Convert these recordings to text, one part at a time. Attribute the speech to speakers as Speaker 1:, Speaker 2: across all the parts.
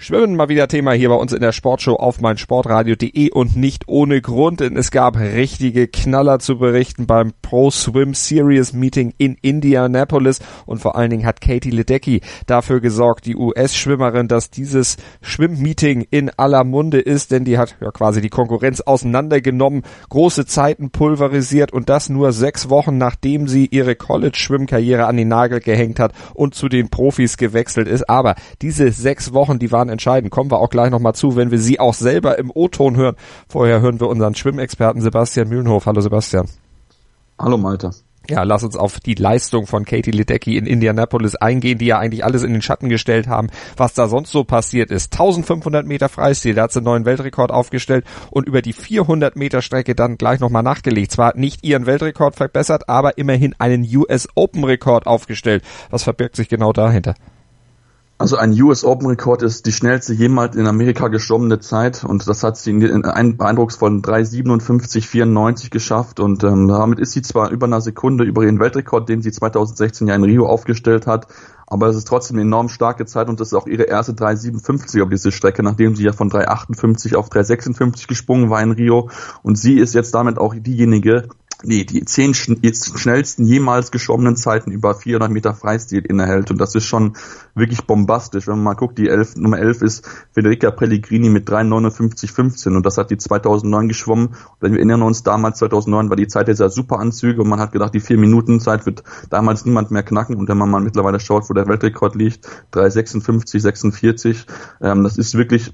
Speaker 1: Schwimmen mal wieder Thema hier bei uns in der Sportshow auf meinsportradio.de und nicht ohne Grund, denn es gab richtige Knaller zu berichten beim Pro Swim Series Meeting in Indianapolis und vor allen Dingen hat Katie Ledecky dafür gesorgt, die US-Schwimmerin, dass dieses Schwimmmeeting in aller Munde ist, denn die hat ja quasi die Konkurrenz auseinandergenommen, große Zeiten pulverisiert und das nur sechs Wochen nachdem sie ihre College-Schwimmkarriere an den Nagel gehängt hat und zu den Profis gewechselt ist. Aber diese sechs Wochen, die waren daran entscheiden. Kommen wir auch gleich nochmal zu, wenn wir sie auch selber im O-Ton hören. Vorher hören wir unseren Schwimmexperten Sebastian Mühlenhof. Hallo Sebastian.
Speaker 2: Hallo Malte.
Speaker 1: Ja, lass uns auf die Leistung von Katie Ledecky in Indianapolis eingehen, die ja eigentlich alles in den Schatten gestellt haben, was da sonst so passiert ist. 1500 Meter Freistil, da hat sie einen neuen Weltrekord aufgestellt und über die 400 Meter Strecke dann gleich nochmal nachgelegt. Zwar nicht ihren Weltrekord verbessert, aber immerhin einen US Open Rekord aufgestellt. Was verbirgt sich genau dahinter?
Speaker 2: Also ein US Open Rekord ist die schnellste jemals in Amerika geschwommene Zeit und das hat sie in einem beeindrucksvollen 3,57,94 geschafft und ähm, damit ist sie zwar über einer Sekunde über ihren Weltrekord, den sie 2016 ja in Rio aufgestellt hat, aber es ist trotzdem eine enorm starke Zeit und das ist auch ihre erste 3,57 auf diese Strecke, nachdem sie ja von 3,58 auf 3,56 gesprungen war in Rio und sie ist jetzt damit auch diejenige, nee, die zehn schnellsten jemals geschwommenen Zeiten über 400 Meter Freistil innehält. Und das ist schon wirklich bombastisch. Wenn man mal guckt, die elf, Nummer 11 ist Federica Pellegrini mit 3,59,15 und das hat die 2009 geschwommen. Und wir erinnern uns, damals 2009 war die Zeit dieser Superanzüge und man hat gedacht, die 4 Minuten Zeit wird damals niemand mehr knacken. Und wenn man mal mittlerweile schaut, wo der Weltrekord liegt, 3,56, 46, ähm, das ist wirklich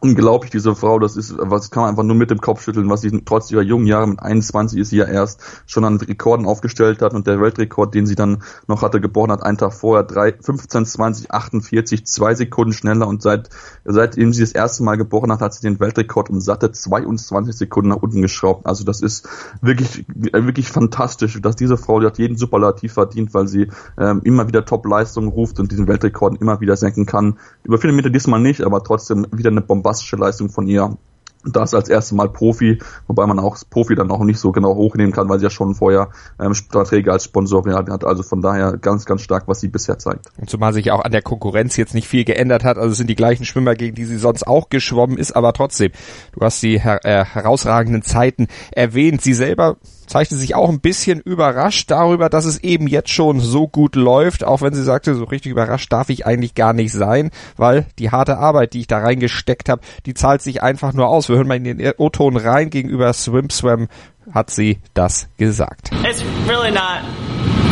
Speaker 2: unglaublich, diese Frau, das ist, was kann man einfach nur mit dem Kopf schütteln, was sie trotz ihrer jungen Jahre mit 21 ist sie ja erst schon an Rekorden aufgestellt hat und der Weltrekord, den sie dann noch hatte, geboren hat, einen Tag vorher, 3, 15, 20, 48, zwei Sekunden schneller und seit, seitdem sie das erste Mal geboren hat, hat sie den Weltrekord um satte 22 Sekunden nach unten geschraubt. Also das ist wirklich, wirklich fantastisch, dass diese Frau, die hat jeden Superlativ verdient, weil sie ähm, immer wieder Top-Leistungen ruft und diesen Weltrekord immer wieder senken kann. Über viele Meter diesmal nicht, aber trotzdem wieder eine Bombe bombastische Leistung von ihr. Das als erstes Mal Profi, wobei man auch Profi dann auch nicht so genau hochnehmen kann, weil sie ja schon vorher ähm, Verträge als Sponsor hat. Also von daher ganz, ganz stark, was sie bisher zeigt.
Speaker 1: Und zumal sich auch an der Konkurrenz jetzt nicht viel geändert hat. Also es sind die gleichen Schwimmer, gegen die sie sonst auch geschwommen ist, aber trotzdem, du hast die her äh, herausragenden Zeiten erwähnt. Sie selber zeigte sich auch ein bisschen überrascht darüber, dass es eben jetzt schon so gut läuft, auch wenn sie sagte, so richtig überrascht darf ich eigentlich gar nicht sein, weil die harte Arbeit, die ich da reingesteckt habe, die zahlt sich einfach nur aus. Wir hören mal in den O-Ton rein gegenüber Swim Swam hat sie das gesagt.
Speaker 3: It's really not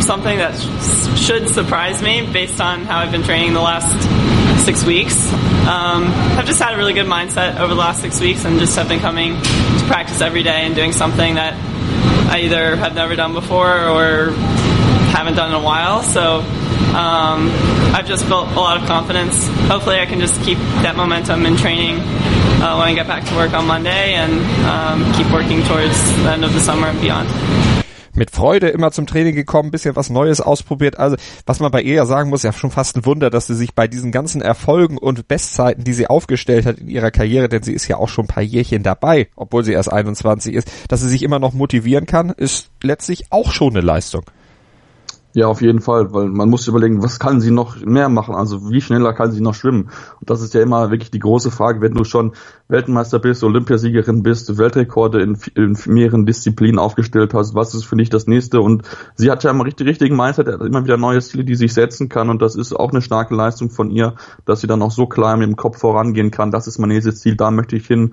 Speaker 3: something that should surprise me based on how I've been training the last six weeks. Um, I've just had a really good mindset over the last six weeks and just have been coming to practice every day and doing something that I either have never done before or haven't done in a while. So um, I've just built a lot of confidence. Hopefully, I can just keep that momentum in training uh, when I get back to work on Monday and um, keep working towards the end of the summer and beyond.
Speaker 1: mit Freude immer zum Training gekommen, bisschen was Neues ausprobiert. Also, was man bei ihr ja sagen muss, ja schon fast ein Wunder, dass sie sich bei diesen ganzen Erfolgen und Bestzeiten, die sie aufgestellt hat in ihrer Karriere, denn sie ist ja auch schon ein paar Jährchen dabei, obwohl sie erst 21 ist, dass sie sich immer noch motivieren kann, ist letztlich auch schon eine Leistung.
Speaker 2: Ja, auf jeden Fall, weil man muss überlegen, was kann sie noch mehr machen? Also wie schneller kann sie noch schwimmen? Und das ist ja immer wirklich die große Frage, wenn du schon Weltmeister bist, Olympiasiegerin bist, Weltrekorde in, in mehreren Disziplinen aufgestellt hast, was ist für dich das nächste? Und sie hat ja immer richtig richtigen Mindset, immer wieder neue Ziele, die sich setzen kann und das ist auch eine starke Leistung von ihr, dass sie dann auch so klar mit dem Kopf vorangehen kann. Das ist mein nächstes Ziel, da möchte ich hin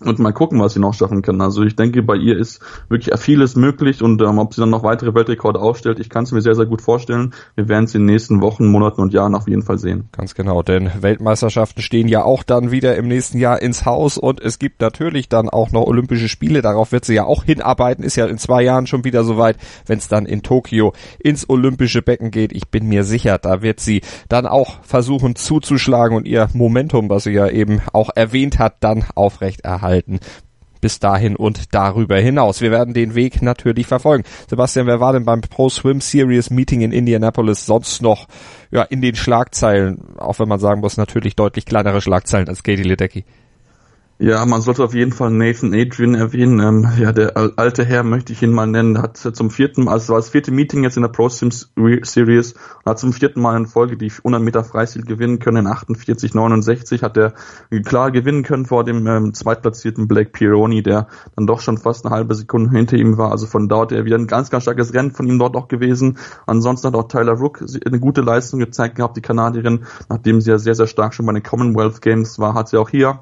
Speaker 2: und mal gucken, was sie noch schaffen kann. Also ich denke, bei ihr ist wirklich vieles möglich und ähm, ob sie dann noch weitere Weltrekorde aufstellt, ich kann es mir sehr, sehr gut vorstellen. Wir werden es in den nächsten Wochen, Monaten und Jahren auf jeden Fall sehen.
Speaker 1: Ganz genau, denn Weltmeisterschaften stehen ja auch dann wieder im nächsten Jahr ins Haus und es gibt natürlich dann auch noch Olympische Spiele. Darauf wird sie ja auch hinarbeiten, ist ja in zwei Jahren schon wieder soweit, wenn es dann in Tokio ins Olympische Becken geht. Ich bin mir sicher, da wird sie dann auch versuchen zuzuschlagen und ihr Momentum, was sie ja eben auch erwähnt hat, dann aufrecht erhalten halten bis dahin und darüber hinaus. Wir werden den Weg natürlich verfolgen. Sebastian, wer war denn beim Pro Swim Series Meeting in Indianapolis sonst noch ja, in den Schlagzeilen, auch wenn man sagen muss, natürlich deutlich kleinere Schlagzeilen als Katie Ledecky?
Speaker 2: Ja, man sollte auf jeden Fall Nathan Adrian erwähnen. Ähm, ja, der alte Herr möchte ich ihn mal nennen, hat zum vierten Mal, also war das vierte Meeting jetzt in der Pro Sims Series hat zum vierten Mal in Folge die 100 Meter Freistil gewinnen können. In 48, 69 hat er klar gewinnen können vor dem ähm, zweitplatzierten Blake Pironi, der dann doch schon fast eine halbe Sekunde hinter ihm war. Also von dort er wieder ein ganz, ganz starkes Rennen von ihm dort auch gewesen. Ansonsten hat auch Tyler Rook eine gute Leistung gezeigt gehabt, die Kanadierin, nachdem sie ja sehr, sehr stark schon bei den Commonwealth Games war, hat sie auch hier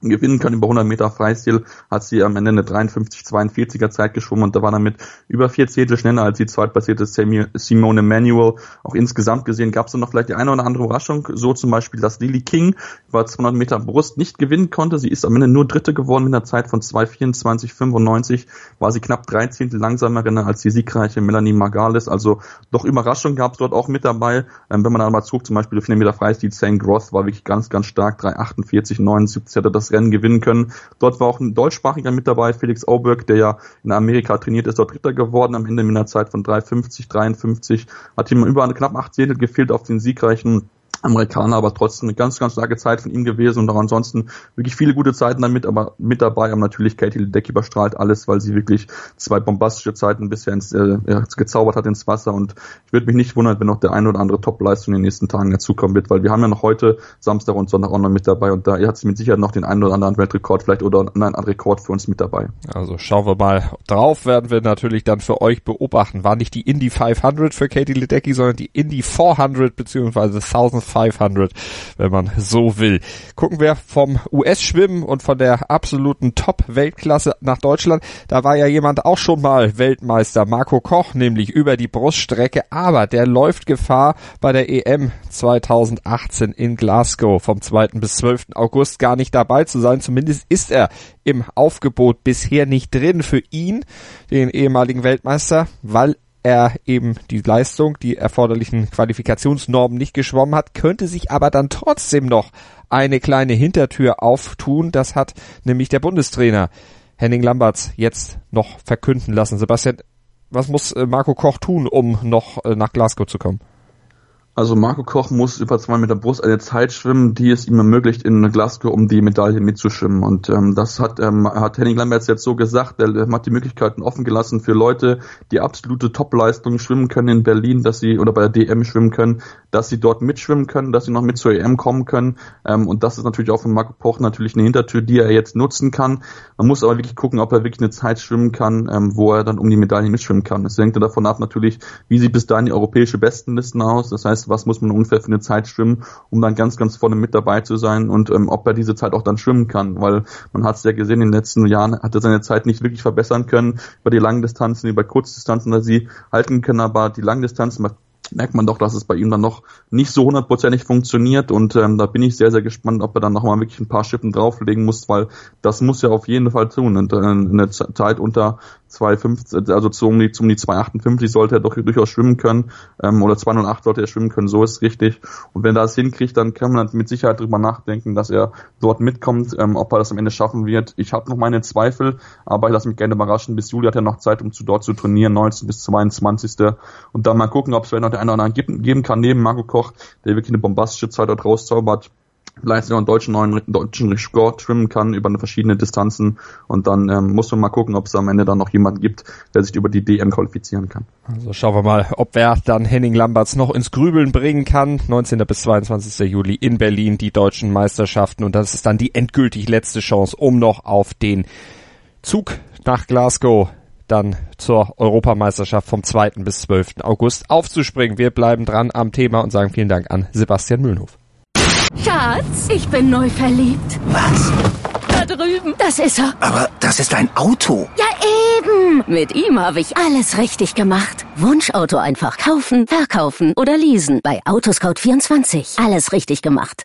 Speaker 2: gewinnen können über 100 Meter Freistil, hat sie am Ende eine 53-42er Zeit geschwommen und da war damit über vier Zehntel schneller als die zweitplatzierte Simone Manuel. Auch insgesamt gesehen gab es noch vielleicht die eine oder andere Überraschung, so zum Beispiel, dass Lily King über 200 Meter Brust nicht gewinnen konnte. Sie ist am Ende nur Dritte geworden mit einer Zeit von 2,24,95, war sie knapp drei Zehntel langsamer als die siegreiche Melanie Margalis. Also doch Überraschung gab es dort auch mit dabei. Ähm, wenn man dann mal zog, zum Beispiel auf 400 Meter Freistil, Zane Groth war wirklich ganz, ganz stark, 3,48,79 hatte das Rennen gewinnen können. Dort war auch ein deutschsprachiger mit dabei, Felix Auberg, der ja in Amerika trainiert ist, dort Dritter geworden, am Ende mit einer Zeit von 3,50, 53, hat ihm über eine knapp acht Zehntel gefehlt auf den siegreichen Amerikaner, aber trotzdem eine ganz, ganz starke Zeit von ihm gewesen und auch ansonsten wirklich viele gute Zeiten damit, aber mit dabei haben natürlich Katie Ledeck überstrahlt alles, weil sie wirklich zwei bombastische Zeiten bisher ins, äh, gezaubert hat ins Wasser und ich würde mich nicht wundern, wenn noch der eine oder andere Top-Leistung in den nächsten Tagen dazukommen wird, weil wir haben ja noch heute Samstag und Sonntag auch noch mit dabei und da hat sie mit Sicherheit noch den einen oder anderen Weltrekord vielleicht oder einen anderen Rekord für uns mit dabei.
Speaker 1: Also schauen wir mal drauf, werden wir natürlich dann für euch beobachten. War nicht die Indy 500 für Katie Ledecky, sondern die Indy 400 beziehungsweise 1000 500, wenn man so will. Gucken wir vom US-Schwimmen und von der absoluten Top-Weltklasse nach Deutschland. Da war ja jemand auch schon mal Weltmeister, Marco Koch, nämlich über die Bruststrecke, aber der läuft Gefahr bei der EM 2018 in Glasgow vom 2. bis 12. August gar nicht dabei zu sein. Zumindest ist er im Aufgebot bisher nicht drin für ihn, den ehemaligen Weltmeister, weil er eben die Leistung, die erforderlichen Qualifikationsnormen nicht geschwommen hat, könnte sich aber dann trotzdem noch eine kleine Hintertür auftun. Das hat nämlich der Bundestrainer Henning Lamberts jetzt noch verkünden lassen. Sebastian, was muss äh, Marco Koch tun, um noch äh, nach Glasgow zu kommen?
Speaker 2: Also Marco Koch muss über zwei Meter Brust eine Zeit schwimmen, die es ihm ermöglicht, in Glasgow um die Medaille mitzuschwimmen. Und ähm, das hat, ähm, hat Henning Lamberts jetzt so gesagt. Er hat die Möglichkeiten offen gelassen für Leute, die absolute Topleistungen schwimmen können in Berlin, dass sie oder bei der DM schwimmen können, dass sie dort mitschwimmen können, dass sie noch mit zur EM kommen können. Ähm, und das ist natürlich auch für Marco Koch natürlich eine Hintertür, die er jetzt nutzen kann. Man muss aber wirklich gucken, ob er wirklich eine Zeit schwimmen kann, ähm, wo er dann um die Medaille mitschwimmen kann. Es hängt davon ab natürlich, wie sieht bis dahin die europäische Bestenlisten aus. Das heißt, was muss man ungefähr für eine Zeit schwimmen, um dann ganz, ganz vorne mit dabei zu sein und ähm, ob er diese Zeit auch dann schwimmen kann, weil man hat es ja gesehen, in den letzten Jahren hat er seine Zeit nicht wirklich verbessern können über die langen Distanzen, über Kurzdistanzen, da sie halten können, aber die Langdistanzen merkt man doch, dass es bei ihm dann noch nicht so hundertprozentig funktioniert und ähm, da bin ich sehr, sehr gespannt, ob er dann nochmal wirklich ein paar Schippen drauflegen muss, weil das muss ja auf jeden Fall tun und äh, eine Zeit unter 2,50, also zu um die, um die 2,58 sollte er doch durchaus schwimmen können, ähm, oder 2,08 sollte er schwimmen können, so ist es richtig. Und wenn er das hinkriegt, dann kann man mit Sicherheit drüber nachdenken, dass er dort mitkommt, ähm, ob er das am Ende schaffen wird. Ich habe noch meine Zweifel, aber ich lasse mich gerne überraschen. Bis Juli hat er noch Zeit, um zu dort zu trainieren, 19 bis 22. Und dann mal gucken, ob es vielleicht noch der eine oder andere geben kann, neben Marco Koch, der wirklich eine bombastische Zeit dort rauszaubert vielleicht sogar einen deutschen neuen deutschen Rekord schwimmen kann über verschiedene Distanzen und dann ähm, muss man mal gucken, ob es am Ende dann noch jemanden gibt, der sich über die DM qualifizieren kann.
Speaker 1: Also schauen wir mal, ob wer dann Henning Lamberts noch ins Grübeln bringen kann. 19. bis 22. Juli in Berlin die deutschen Meisterschaften und das ist dann die endgültig letzte Chance, um noch auf den Zug nach Glasgow dann zur Europameisterschaft vom 2. bis 12. August aufzuspringen. Wir bleiben dran am Thema und sagen vielen Dank an Sebastian Mühlenhof.
Speaker 4: Schatz, ich bin neu verliebt.
Speaker 5: Was?
Speaker 4: Da drüben. Das ist er.
Speaker 5: Aber das ist ein Auto.
Speaker 4: Ja, eben. Mit ihm habe ich alles richtig gemacht. Wunschauto einfach kaufen, verkaufen oder leasen. Bei Autoscout24. Alles richtig gemacht.